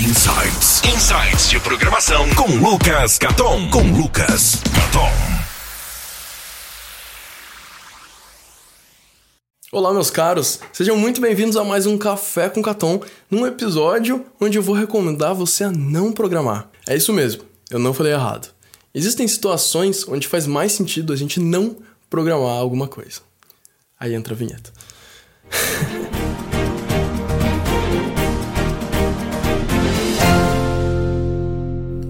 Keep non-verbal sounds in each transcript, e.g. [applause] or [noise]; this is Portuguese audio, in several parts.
Insights. Insights de programação com Lucas Caton. Com Lucas Caton. Olá, meus caros, sejam muito bem-vindos a mais um Café com Caton, num episódio onde eu vou recomendar você a não programar. É isso mesmo, eu não falei errado. Existem situações onde faz mais sentido a gente não programar alguma coisa. Aí entra a vinheta. [laughs]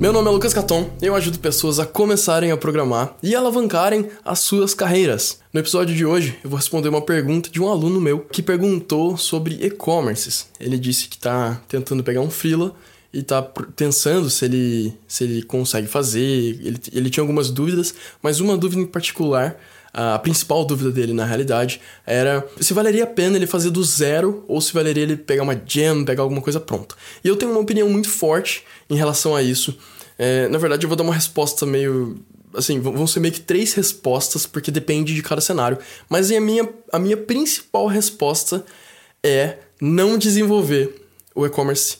Meu nome é Lucas Caton eu ajudo pessoas a começarem a programar e alavancarem as suas carreiras. No episódio de hoje, eu vou responder uma pergunta de um aluno meu que perguntou sobre e-commerces. Ele disse que está tentando pegar um freela e está pensando se ele, se ele consegue fazer. Ele, ele tinha algumas dúvidas, mas uma dúvida em particular a principal dúvida dele, na realidade, era se valeria a pena ele fazer do zero ou se valeria ele pegar uma gem, pegar alguma coisa pronta. E eu tenho uma opinião muito forte em relação a isso. É, na verdade, eu vou dar uma resposta meio. Assim, vão ser meio que três respostas, porque depende de cada cenário. Mas a minha, a minha principal resposta é não desenvolver o e-commerce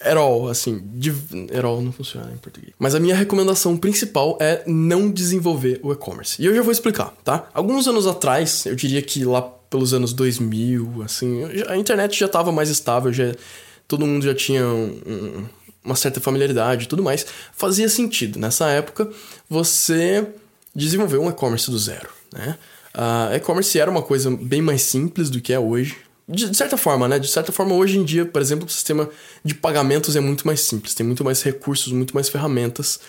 at all, assim, de, at all não funciona em português. Mas a minha recomendação principal é não desenvolver o e-commerce. E eu já vou explicar, tá? Alguns anos atrás, eu diria que lá pelos anos 2000, assim, a internet já estava mais estável, já todo mundo já tinha um, um, uma certa familiaridade e tudo mais. Fazia sentido nessa época você desenvolver um e-commerce do zero, né? Uh, e-commerce era uma coisa bem mais simples do que é hoje de certa forma, né? De certa forma, hoje em dia, por exemplo, o sistema de pagamentos é muito mais simples, tem muito mais recursos, muito mais ferramentas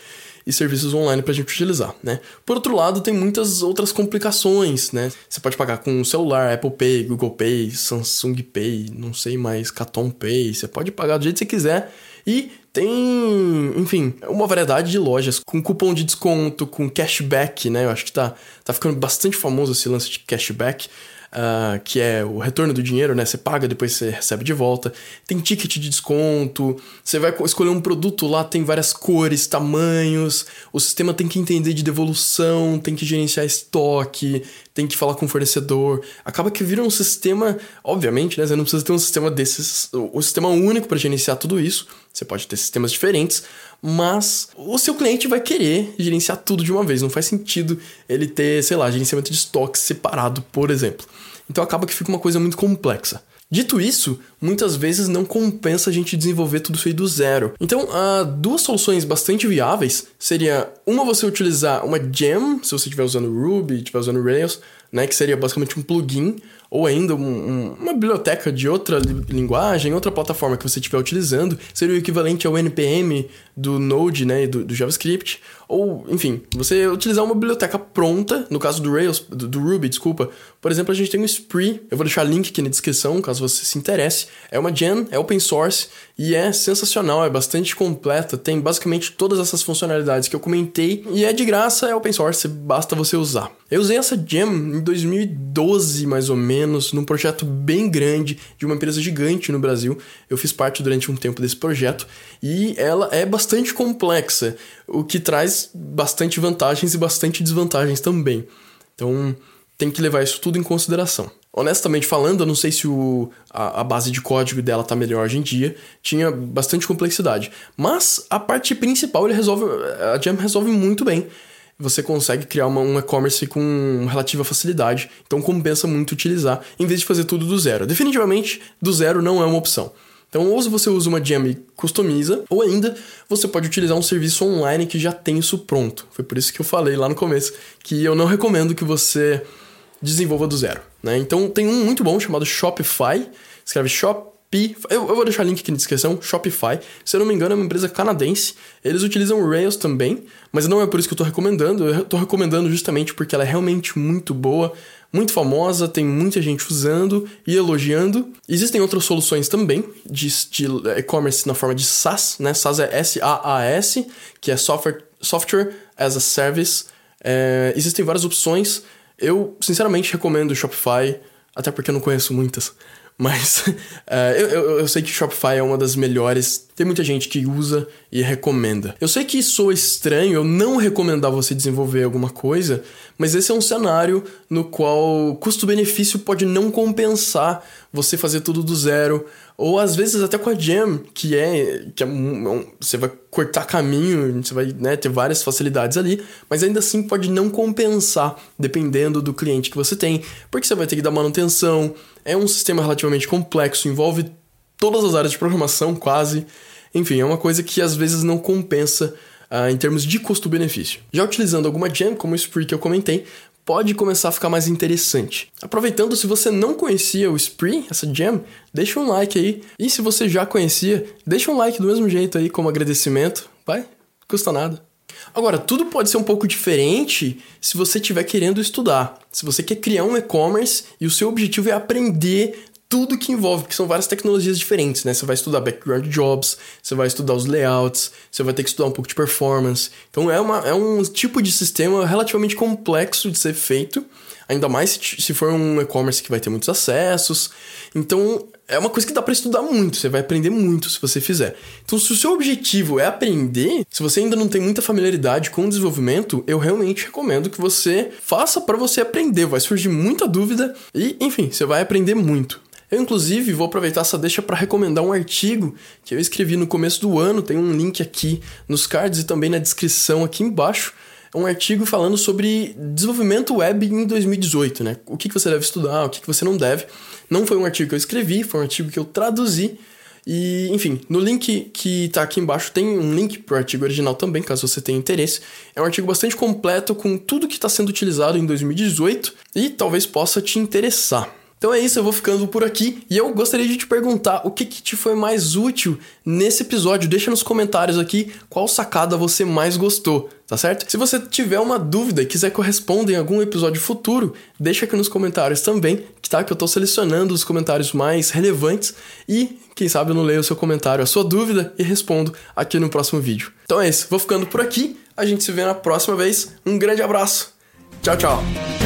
e serviços online para a gente utilizar, né? Por outro lado, tem muitas outras complicações, né? Você pode pagar com celular, Apple Pay, Google Pay, Samsung Pay, não sei mais, Caton Pay, você pode pagar do jeito que você quiser e tem, enfim, uma variedade de lojas com cupom de desconto, com cashback, né? Eu acho que tá, tá ficando bastante famoso esse lance de cashback uh, que é o retorno do dinheiro, né? Você paga, depois você recebe de volta. Tem ticket de desconto, você vai escolher um produto lá, tem várias cores, tamanhos, o sistema tem que entender de devolução, tem que gerenciar estoque, tem que falar com o fornecedor. Acaba que vira um sistema, obviamente, né? Você não precisa ter um sistema desses, o sistema único para gerenciar tudo isso. Você pode ter sistemas diferentes, mas o seu cliente vai querer gerenciar tudo de uma vez. Não faz sentido ele ter, sei lá, gerenciamento de estoque separado, por exemplo. Então acaba que fica uma coisa muito complexa. Dito isso, muitas vezes não compensa a gente desenvolver tudo isso aí do zero. Então, uh, duas soluções bastante viáveis seria uma você utilizar uma gem, se você estiver usando Ruby, estiver usando Rails, né, que seria basicamente um plugin ou ainda um, um, uma biblioteca de outra linguagem, outra plataforma que você estiver utilizando, seria o equivalente ao NPM do Node, né, do, do, JavaScript, ou, enfim, você utilizar uma biblioteca pronta, no caso do Rails, do, do, Ruby, desculpa. Por exemplo, a gente tem o Spree, eu vou deixar link aqui na descrição, caso você se interesse. É uma gen, é open source e é sensacional, é bastante completa, tem basicamente todas essas funcionalidades que eu comentei e é de graça, é open source, basta você usar. Eu usei essa gem em 2012, mais ou menos, menos, num projeto bem grande de uma empresa gigante no Brasil. Eu fiz parte durante um tempo desse projeto e ela é bastante complexa, o que traz bastante vantagens e bastante desvantagens também. Então tem que levar isso tudo em consideração. Honestamente falando, eu não sei se o, a, a, base de código dela tá melhor hoje em dia, tinha bastante complexidade. Mas a parte principal ele resolve, a Jam resolve muito bem você consegue criar uma, um e-commerce com relativa facilidade, então compensa muito utilizar, em vez de fazer tudo do zero. Definitivamente, do zero não é uma opção. Então, ou você usa uma gem e customiza, ou ainda você pode utilizar um serviço online que já tem isso pronto. Foi por isso que eu falei lá no começo que eu não recomendo que você desenvolva do zero. Né? Então, tem um muito bom chamado Shopify, escreve Shop eu, eu, vou deixar o link aqui na descrição, Shopify. Se eu não me engano, é uma empresa canadense. Eles utilizam Rails também, mas não é por isso que eu estou recomendando. Eu estou recomendando justamente porque ela é realmente muito boa, muito famosa, tem muita gente usando e elogiando. Existem outras soluções também de, de e-commerce na forma de SaaS, né? SaaS é S-A-A-S, que é Software, Software as a Service. É, existem várias opções. Eu, sinceramente, recomendo o Shopify, até porque eu não conheço muitas. Mas [laughs] uh, eu, eu, sei que Shopify é uma das melhores. Tem muita gente que usa e recomenda. Eu sei que sou estranho eu não recomendar você desenvolver alguma coisa, mas esse é um cenário no qual custo-benefício pode não compensar você fazer tudo do zero ou às vezes até com a Jam, que é que é um, você vai cortar caminho, você vai né, ter várias facilidades ali, mas ainda assim pode não compensar dependendo do cliente que você tem, porque você vai ter que dar manutenção. É um sistema relativamente complexo, envolve todas as áreas de programação quase. Enfim, é uma coisa que às vezes não compensa uh, em termos de custo-benefício. Já utilizando alguma jam, como o Spree que eu comentei, pode começar a ficar mais interessante. Aproveitando, se você não conhecia o Spree, essa jam, deixa um like aí. E se você já conhecia, deixa um like do mesmo jeito aí como agradecimento. Vai, custa nada. Agora, tudo pode ser um pouco diferente se você estiver querendo estudar. Se você quer criar um e-commerce e o seu objetivo é aprender tudo que envolve, porque são várias tecnologias diferentes, né? Você vai estudar background jobs, você vai estudar os layouts, você vai ter que estudar um pouco de performance. Então é, uma, é um tipo de sistema relativamente complexo de ser feito, ainda mais se for um e-commerce que vai ter muitos acessos. Então é uma coisa que dá para estudar muito, você vai aprender muito se você fizer. Então, se o seu objetivo é aprender, se você ainda não tem muita familiaridade com o desenvolvimento, eu realmente recomendo que você faça para você aprender. Vai surgir muita dúvida e, enfim, você vai aprender muito. Eu, inclusive, vou aproveitar essa deixa para recomendar um artigo que eu escrevi no começo do ano, tem um link aqui nos cards e também na descrição aqui embaixo. Um artigo falando sobre desenvolvimento web em 2018, né? O que, você deve estudar, o que, que você não deve. Não foi um artigo que eu escrevi, foi um artigo que eu traduzi. E, enfim, no link que está aqui embaixo tem um link para o artigo original também, caso você tenha interesse. É um artigo bastante completo com tudo que está sendo utilizado em 2018 e talvez possa te interessar. Então é isso, eu vou ficando por aqui e eu gostaria de te perguntar o que, que te foi mais útil nesse episódio. Deixa nos comentários aqui qual sacada você mais gostou, tá certo? Se você tiver uma dúvida e quiser que eu responda em algum episódio futuro, deixa aqui nos comentários também, tá? Que eu tô selecionando os comentários mais relevantes e, quem sabe, eu não leio o seu comentário, a sua dúvida e respondo aqui no próximo vídeo. Então é isso, vou ficando por aqui, a gente se vê na próxima vez. Um grande abraço, tchau, tchau!